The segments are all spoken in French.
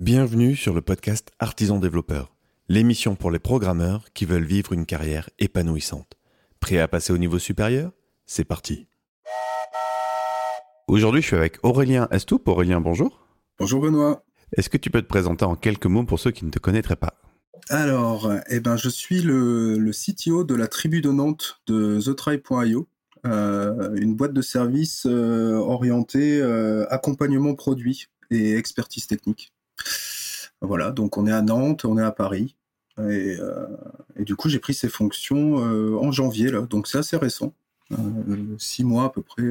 Bienvenue sur le podcast Artisan Développeur, l'émission pour les programmeurs qui veulent vivre une carrière épanouissante. Prêt à passer au niveau supérieur? C'est parti. Aujourd'hui, je suis avec Aurélien Estoup. Aurélien, bonjour. Bonjour Benoît. Est-ce que tu peux te présenter en quelques mots pour ceux qui ne te connaîtraient pas? Alors, eh ben, je suis le, le, CTO de la tribu de Nantes de TheTry.io, euh, une boîte de services euh, orientée euh, accompagnement produit et expertise technique. Voilà, donc on est à Nantes, on est à Paris. Et, euh, du coup, j'ai pris ces fonctions euh, en janvier, là, donc c'est assez récent. Euh, six mois à peu près,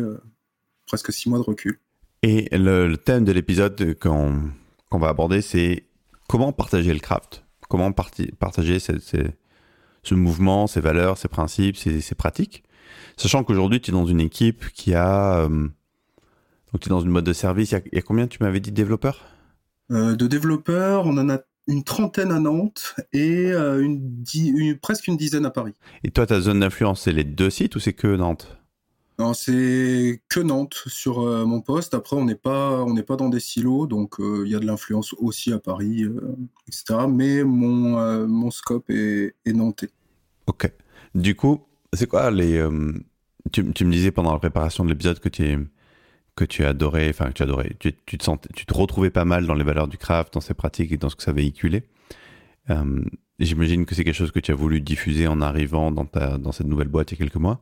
presque six mois de recul. Et le, thème de l'épisode qu'on va aborder, c'est comment partager le craft? Comment partager ce mouvement, ses valeurs, ses principes, ses, pratiques? Sachant qu'aujourd'hui, tu es dans une équipe qui a. donc, tu es dans une mode de service. Il y a, combien, tu m'avais dit, développeurs? De développeurs, on en a une trentaine à Nantes et euh, une, presque une dizaine à Paris. Et toi, ta zone d'influence, c'est les deux sites ou c'est que Nantes? Non, c'est que Nantes sur euh, mon poste. Après, on n'est pas, on n'est pas dans des silos, donc il y a de l'influence aussi à Paris, etc. Mais mon, mon scope est, est nantais. Ok. Du coup, c'est quoi les tu, tu, me disais pendant la préparation de l'épisode que tu es que tu adorais, enfin que tu adorais, tu, te sentais, tu te retrouvais pas mal dans les valeurs du craft, dans ses pratiques et dans ce que ça véhiculait. Euh, J'imagine que c'est quelque chose que tu as voulu diffuser en arrivant dans, cette nouvelle boîte il y a quelques mois.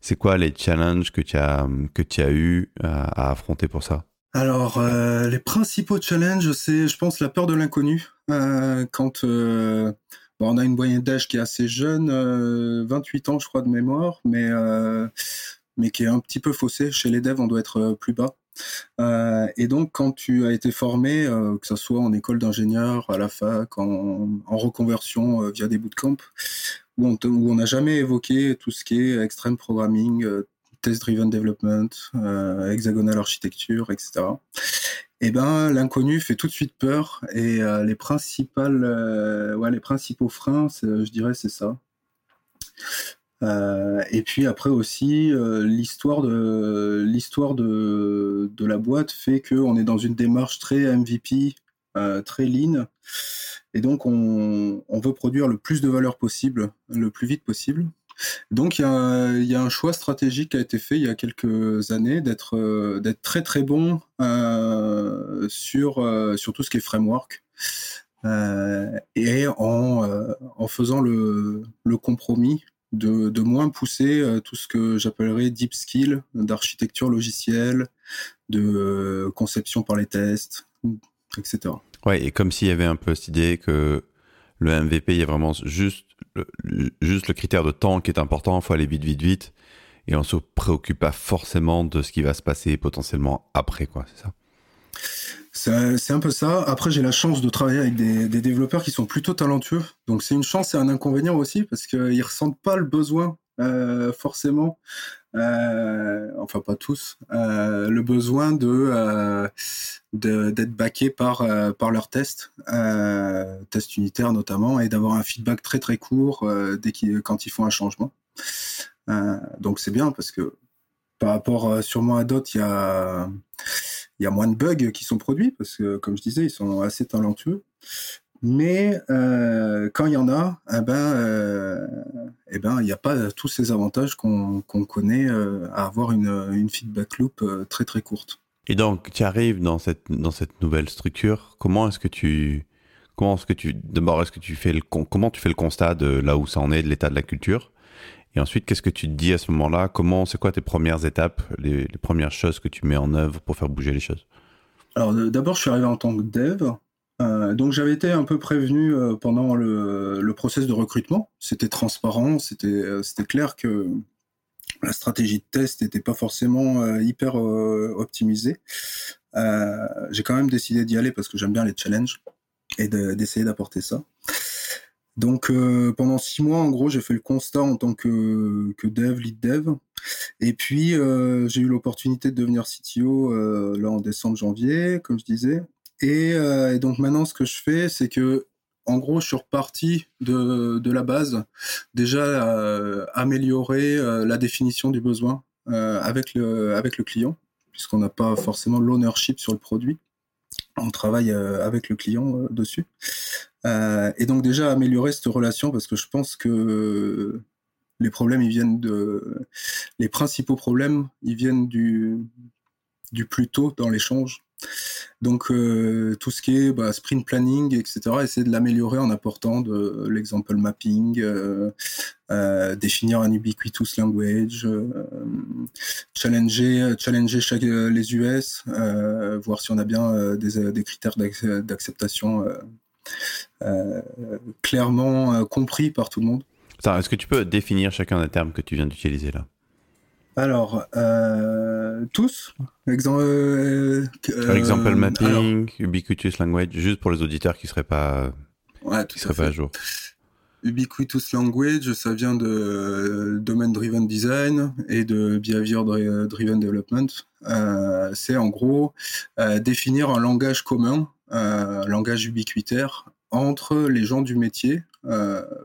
C'est quoi les challenges que tu as, eu à, affronter pour ça? Alors, euh, les principaux challenges, c'est, je pense, la peur de l'inconnu. Euh, quand euh, bon, on a une moyenne d'âge qui est assez jeune, 28 ans, je crois, de mémoire, mais mais qui est un petit peu faussé. Chez les devs, on doit être euh, plus bas. Euh, et donc, quand tu as été formé, euh, que ce soit en école d'ingénieur, à la fac, en, reconversion via des bootcamps, où on n'a jamais évoqué tout ce qui est extreme programming, test-driven development, hexagonal architecture, etc. Et eh ben, l'inconnu fait tout de suite peur. Et les les principaux freins, je dirais, c'est ça. Euh, et puis après aussi, euh, l'histoire de l'histoire de, de, la boîte fait qu'on est dans une démarche très MVP, euh, très lean, et donc on, on, veut produire le plus de valeur possible, le plus vite possible. Donc il y a, y a, un choix stratégique qui a été fait il y a quelques années d'être d'être très très bon sur sur tout ce qui est framework. et en, en faisant le, le compromis de, moins pousser euh, tout ce que j'appellerais deep skill d'architecture logicielle, de euh, conception par les tests, etc. Ouais, et comme s'il y avait un peu cette idée que le MVP, il y a vraiment juste le, juste le critère de temps qui est important, il faut aller vite, vite, vite, et on se préoccupe pas forcément de ce qui va se passer potentiellement après, quoi, c'est ça? C'est un peu ça. Après, j'ai la chance de travailler avec des, développeurs qui sont plutôt talentueux. Donc, c'est une chance et un inconvénient aussi parce qu'ils ressentent pas le besoin euh, forcément, euh, enfin pas tous, euh, le besoin de d'être backé par par leurs tests, tests unitaires notamment, et d'avoir un feedback très très court dès quand ils font un changement. donc c'est bien parce que par rapport sûrement à d'autres, il y a il y a moins de bugs qui sont produits parce que, comme je disais, ils sont assez talentueux. Mais euh, quand il y en a, eh ben, euh, eh ben, il n'y a pas tous ces avantages qu'on connaît euh, à avoir une, une, feedback loop très très courte. Et donc, tu arrives dans cette dans cette nouvelle structure. Comment est-ce que tu comment est-ce que tu d'abord est-ce que tu fais le comment tu fais le constat de là où ça en est, de l'état de la culture? Et ensuite, qu'est-ce que tu te dis à ce moment-là? Comment, c'est quoi tes premières étapes, les, premières choses que tu mets en œuvre pour faire bouger les choses? Alors, d'abord, je suis arrivé en tant que dev. Euh, donc, j'avais été un peu prévenu euh, pendant le, le, process de recrutement. C'était transparent, c'était euh, c'était clair que la stratégie de test n'était pas forcément hyper optimisée. J'ai quand même décidé d'y aller parce que j'aime bien les challenges et d'essayer d'apporter ça. Donc euh, pendant six mois, en gros, j'ai fait le constat en tant que, dev, lead dev. Et puis euh, j'ai eu l'opportunité de devenir CTO euh, là en décembre, janvier, comme je disais. Et, donc maintenant, ce que je fais, c'est que en gros, je suis reparti de, de la base, déjà améliorer la définition du besoin avec le avec le client, puisqu'on n'a pas forcément l'ownership sur le produit. on travaille avec le client dessus. Et donc déjà améliorer cette relation parce que je pense que les problèmes ils viennent de les principaux problèmes ils viennent du du plus tôt dans l'échange donc euh, tout ce qui est bah, sprint planning, etc., essayer de l'améliorer en apportant de l'example mapping, euh, euh, définir un ubiquitous language, challenger, challenger chaque, les US, voir si on a bien des critères d'acceptation clairement compris par tout le monde. Est-ce que tu peux définir chacun des termes que tu viens d'utiliser là? Alors, euh, tous Exemple, euh, Example mapping, ubiquitous language, juste pour les auditeurs qui ne seraient pas, ouais, qui seraient pas à jour. Ubiquitous language, ça vient de domain driven design et de behavior driven development. Euh, c'est en gros euh, définir un langage commun, un langage ubiquitaire entre les gens du métier,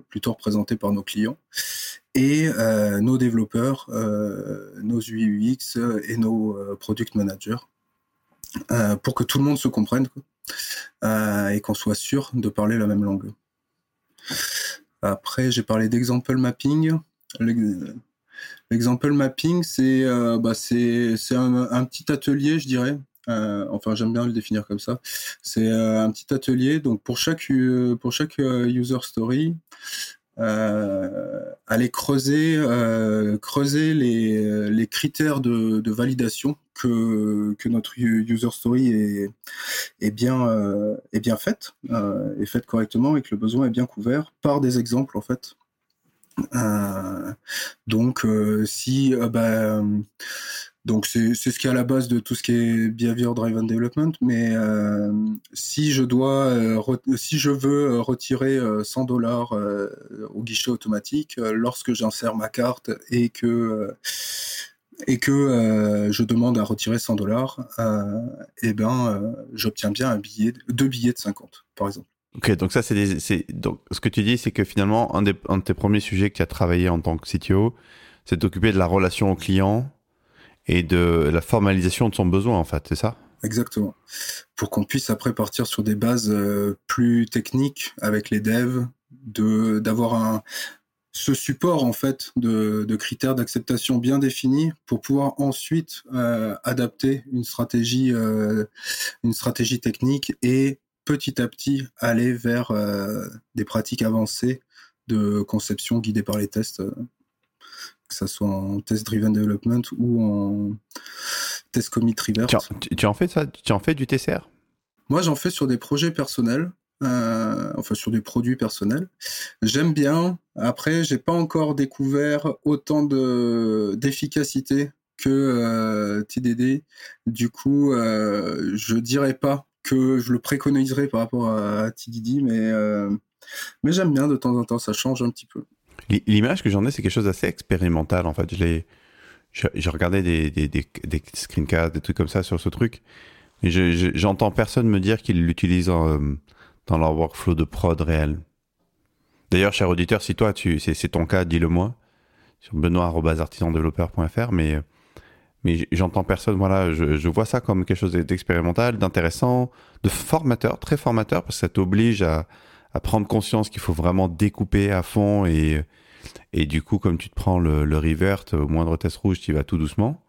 plutôt représentés par nos clients, et euh, nos développeurs, euh, nos UX et nos euh, product managers pour que tout le monde se comprenne et qu'on soit sûr de parler la même langue. Après, j'ai parlé d'example mapping. L'example mapping, c'est bah, un, petit atelier, je dirais. Enfin, j'aime bien le définir comme ça. C'est un petit atelier. Donc, pour chaque, chaque user story, euh, aller creuser, euh, les, critères de, validation que, notre user story est, bien, euh, est bien faite, euh, est faite correctement et que le besoin est bien couvert par des exemples en fait. Euh, donc, si bah, donc c'est ce qui est à la base de tout ce qui est behavior driven development. Mais euh, si je dois, euh, si je veux euh, retirer 100 dollars au guichet automatique lorsque j'insère ma carte et que et que je demande à retirer 100 dollars, eh ben j'obtiens bien un billet, deux billets de 50 par exemple. Ok, donc ça c'est donc ce que tu dis, c'est que finalement un, des, un de tes premiers sujets que tu as travaillé en tant que CTO, c'est d'occuper de la relation au client et de la formalisation de son besoin, en fait, c'est ça? Exactement. Pour qu'on puisse après partir sur des bases euh, plus techniques avec les devs, de d'avoir un ce support en fait de, de critères d'acceptation bien définis pour pouvoir ensuite euh, adapter une stratégie euh, une stratégie technique et petit à petit aller vers des pratiques avancées de conception guidées par les tests que ce soit en test driven development ou en test commit reverse. Tu, en fais ça Tu en fais du TCR Moi, j'en fais sur des projets personnels. Euh, enfin sur des produits personnels. J'aime bien. Après, j'ai pas encore découvert autant de d'efficacité que euh, TDD. Du coup, euh, je dirais pas que je le préconiserais par rapport à TDD, mais mais j'aime bien de temps en temps. Ça change un petit peu. L'image que j'en ai, c'est quelque chose d'assez expérimental, en fait. J'ai regardé des, screencasts, des trucs comme ça sur ce truc. Mais j'entends personne me dire qu'ils l'utilisent dans leur workflow de prod réel. D'ailleurs, cher auditeur, si toi, c'est ton cas, dis-le moi sur benoît.artisandeveloppeur.fr, mais, mais j'entends personne, voilà, je, je, vois ça comme quelque chose d'expérimental, d'intéressant, de formateur, très formateur, parce que ça t'oblige à, à prendre conscience qu'il faut vraiment découper à fond et, et du coup, comme tu te prends le, le revert, au moindre test rouge, tu vas tout doucement.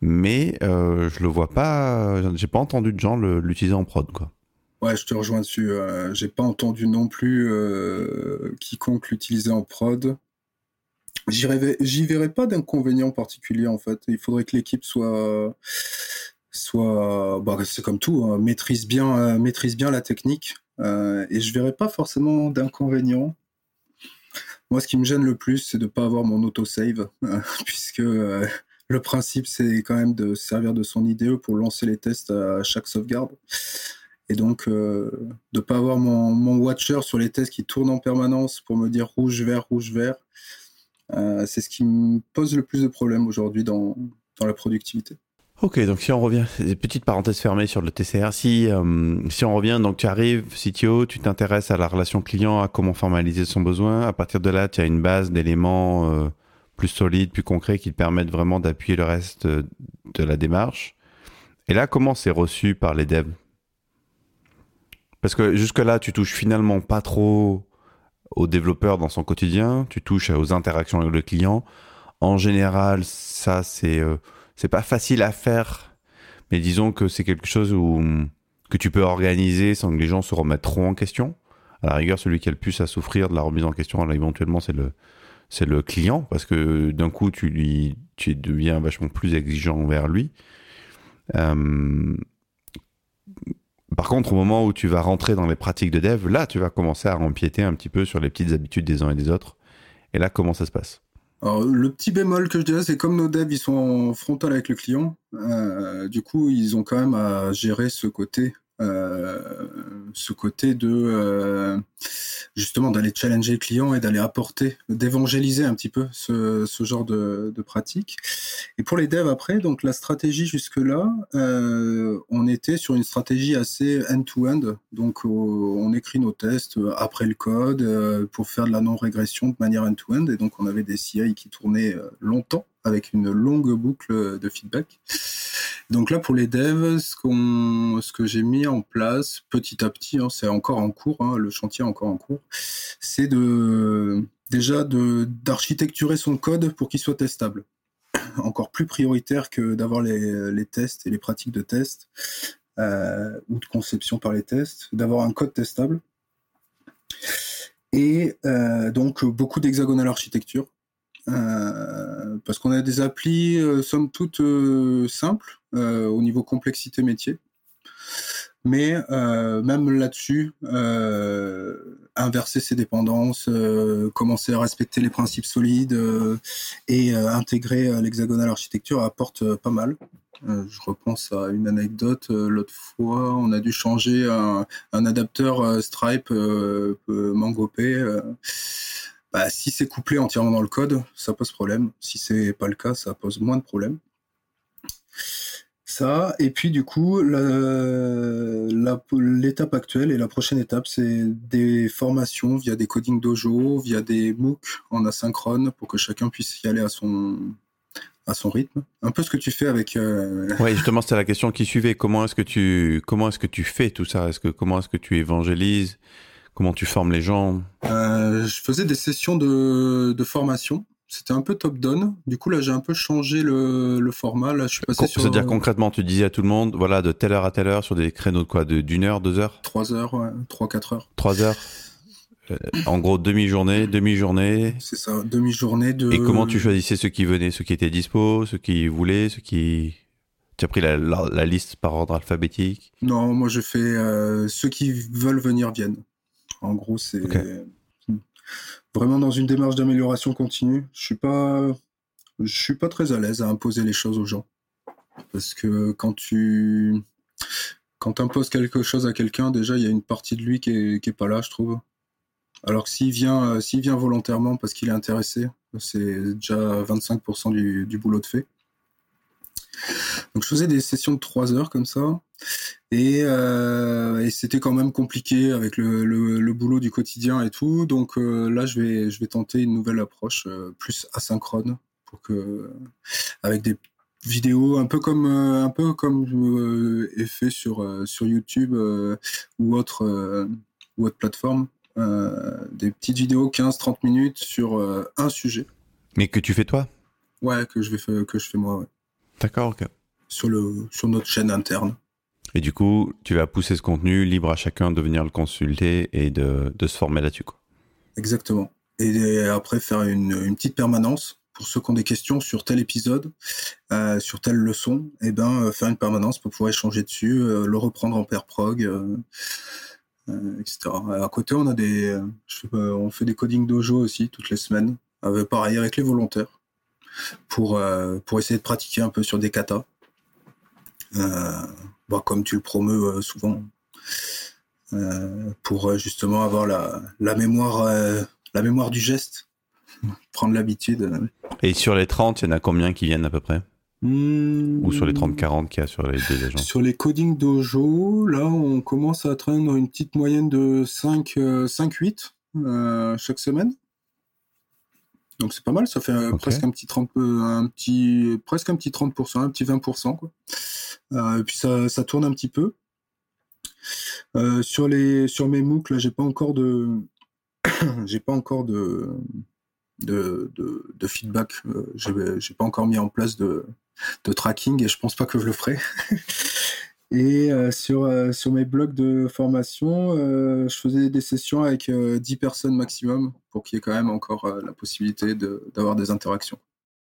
Mais euh, je le vois pas, j'ai pas entendu de gens l'utiliser en prod, quoi. Ouais, je te rejoins dessus. Euh, j'ai pas entendu non plus euh, quiconque l'utiliser en prod. J'y verrais pas d'inconvénient particulier en fait. Il faudrait que l'équipe soit, soit, bah, c'est comme tout, hein, maîtrise bien, maîtrise bien la technique. Euh, et je verrais pas forcément d'inconvénients. Moi, ce qui me gêne le plus, c'est de ne pas avoir mon autosave, puisque euh, le principe, c'est quand même de servir de son IDE pour lancer les tests à chaque sauvegarde. Et donc, euh, de ne pas avoir mon, watcher sur les tests qui tourne en permanence pour me dire rouge, vert, rouge, vert, c'est ce qui me pose le plus de problèmes aujourd'hui dans la productivité. Ok, donc si on revient, petite parenthèse fermée sur le TCR, si, euh, si on revient, donc tu arrives, CTO, tu t'intéresses à la relation client, à comment formaliser son besoin, à partir de là, tu as une base d'éléments euh, plus solides, plus concrets qui te permettent vraiment d'appuyer le reste de la démarche. Et là, comment c'est reçu par les devs? Parce que jusque-là, tu touches finalement pas trop au développeur dans son quotidien, tu touches aux interactions avec le client. En général, ça, c'est euh, c'est pas facile à faire, mais disons que c'est quelque chose où, que tu peux organiser sans que les gens se remettent en question. À la rigueur, celui qui a le plus à souffrir de la remise en question, éventuellement, c'est le, c'est le client, parce que d'un coup, tu lui, tu deviens vachement plus exigeant envers lui. Euh, par contre, au moment où tu vas rentrer dans les pratiques de dev, là, tu vas commencer à empiéter un petit peu sur les petites habitudes des uns et des autres. Et là, comment ça se passe? Alors, le petit bémol que je dirais, c'est comme nos devs, ils sont en frontal avec le client. Euh, du coup, ils ont quand même à gérer ce côté ce côté de euh, justement d'aller challenger le client et d'aller apporter, d'évangéliser un petit peu ce, ce genre de, de, pratique. Et pour les devs après, donc la stratégie jusque là, euh, on était sur une stratégie assez end-to-end. Donc on écrit nos tests après le code pour faire de la non-régression de manière end-to-end. Et donc on avait des CI qui tournaient longtemps avec une longue boucle de feedback. Donc là, pour les devs, ce, que j'ai mis en place petit à petit, hein, c'est encore en cours, hein, le chantier est encore en cours, c'est déjà d'architecturer son code pour qu'il soit testable. Encore plus prioritaire que d'avoir les, les tests et les pratiques de test euh, ou de conception par les tests, d'avoir un code testable. Et euh, donc beaucoup d'hexagonal architecture euh, parce qu'on a des applis, euh, somme toute, euh, simples au niveau complexité métier. Mais même là-dessus, inverser ses dépendances, commencer à respecter les principes solides et intégrer l'hexagonal architecture apporte pas mal. je repense à une anecdote. L'autre fois, on a dû changer un, un adapteur Stripe MangoP bah, si c'est couplé entièrement dans le code, ça pose problème. Si c'est pas le cas, ça pose moins de problèmes. Ça, et puis du coup, l'étape actuelle et la prochaine étape, c'est des formations via des coding dojo, via des MOOC en asynchrone pour que chacun puisse y aller à son, à son rythme. Un peu ce que tu fais avec. Euh... Oui, justement, c'était la question qui suivait. Comment est-ce que tu, comment est-ce que tu fais tout ça? Est-ce que comment est-ce que tu évangélises? Comment tu formes les gens? Euh, Je faisais des sessions de, de formation. C'était un peu top-down. Du coup, là, j'ai un peu changé le, le, format. Là, je suis passé sur. C'est-à-dire concrètement, tu disais à tout le monde, voilà, de telle heure à telle heure, sur des créneaux de quoi D'une heure, deux heures? Trois heures, ouais. Trois, quatre heures. Trois heures? Euh, En gros, demi-journée, demi-journée. C'est ça, demi-journée de. Et comment tu choisissais ceux qui venaient, ceux qui étaient dispo, ceux qui voulaient, ceux qui. Tu as pris la, la, liste par ordre alphabétique? Non, moi je fais euh, ceux qui veulent venir viennent. En gros, c'est vraiment dans une démarche d'amélioration continue. Je suis pas, je suis pas très à l'aise à imposer les choses aux gens parce que quand tu quand imposes quelque chose à quelqu'un, déjà il y a une partie de lui qui est, pas là, je trouve. Alors que s'il vient, euh, s'il vient volontairement parce qu'il est intéressé, c'est déjà 25% du, du boulot de fait. Donc je faisais des sessions de 3 heures comme ça. Et, euh, et c'était quand même compliqué avec le, le, le, boulot du quotidien et tout. Donc euh, là, je vais, je vais tenter une nouvelle approche euh, plus asynchrone pour que, avec des vidéos un peu comme, un peu comme est fait sur, sur YouTube ou autre, ou autre plateforme. des petites vidéos 15-30 minutes sur un sujet. Mais que tu fais toi? Ouais, que je, vais, que je fais moi, ouais. D'accord, ok. Sur, le, sur notre chaîne interne. Et du coup, tu vas pousser ce contenu libre à chacun de venir le consulter et de, de se former là-dessus. Quoi. Exactement. Et après, faire une, une, petite permanence pour ceux qui ont des questions sur tel épisode, euh, sur telle leçon, et eh ben, euh, faire une permanence pour pouvoir échanger dessus, euh, le reprendre en pair prog, euh, euh, etc. À côté, on a des, on fait des coding dojo aussi toutes les semaines, pareil avec les volontaires, pour, pour essayer de pratiquer un peu sur des katas. Euh, bah, comme tu le promeus euh, souvent, euh, pour justement avoir la, la mémoire, la mémoire du geste, prendre l'habitude. Et sur les 30, il y en a combien qui viennent à peu près? Mmh, Ou sur les 30-40 qu'il y a sur les deux agents? Sur les coding dojo, là, on commence à atteindre une petite moyenne de 5-8 euh, chaque semaine. Donc c'est pas mal, ça fait okay. presque un petit 30 un petit presque un petit 30%, un petit 20% quoi. Euh, et puis ça, ça, tourne un petit peu. sur les sur mes MOOC, là, j'ai pas encore de j'ai pas encore de de, de, feedback. j'ai pas encore mis en place de, de tracking et je pense pas que je le ferai. Et euh, sur, euh, sur mes blogs de formation, euh, je faisais des sessions avec 10 personnes maximum pour qu'il y ait quand même encore la possibilité d'avoir des interactions.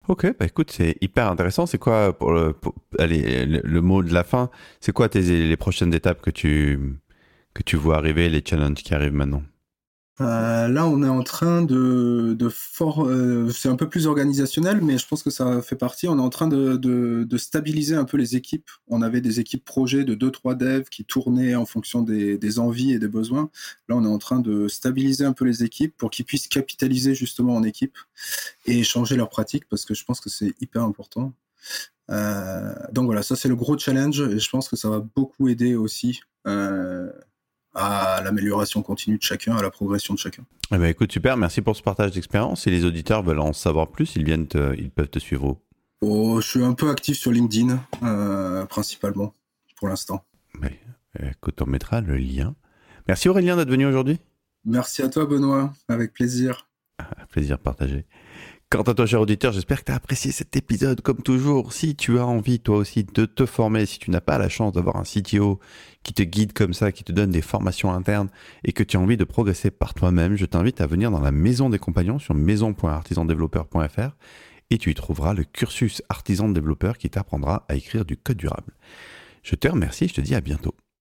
Ok, bah écoute, c'est hyper intéressant. C'est quoi, pour, le, allez, le, mot de la fin, c'est quoi tes, les prochaines étapes que tu, que tu vois arriver, les challenges qui arrivent maintenant? Euh, là, on est en train de, euh, c'est un peu plus organisationnel, mais je pense que ça fait partie. On est en train de, stabiliser un peu les équipes. On avait des équipes projets de 2-3 devs qui tournaient en fonction des, envies et des besoins. Là, on est en train de stabiliser un peu les équipes pour qu'ils puissent capitaliser justement en équipe et échanger leurs pratiques parce que je pense que c'est hyper important. Euh, donc voilà, ça c'est le gros challenge et je pense que ça va beaucoup aider aussi. À l'amélioration continue de chacun, à la progression de chacun. Eh ben, écoute, super, merci pour ce partage d'expérience. Si les auditeurs veulent en savoir plus, ils, viennent ils peuvent te suivre oh, Je suis un peu actif sur LinkedIn, euh, principalement, pour l'instant. écoute, on mettra le lien. Merci Aurélien d'être venu aujourd'hui. Merci à toi Benoît, avec plaisir. plaisir partagé. Quant à toi, cher auditeur, j'espère que tu as apprécié cet épisode. Comme toujours, si tu as envie, toi aussi, de te former, si tu n'as pas la chance d'avoir un CTO qui te guide comme ça, qui te donne des formations internes et que tu as envie de progresser par toi-même, je t'invite à venir dans la maison des compagnons sur maison.artisandéveloppeur.fr et tu y trouveras le cursus artisan développeur qui t'apprendra à écrire du code durable. Je te remercie, je te dis à bientôt.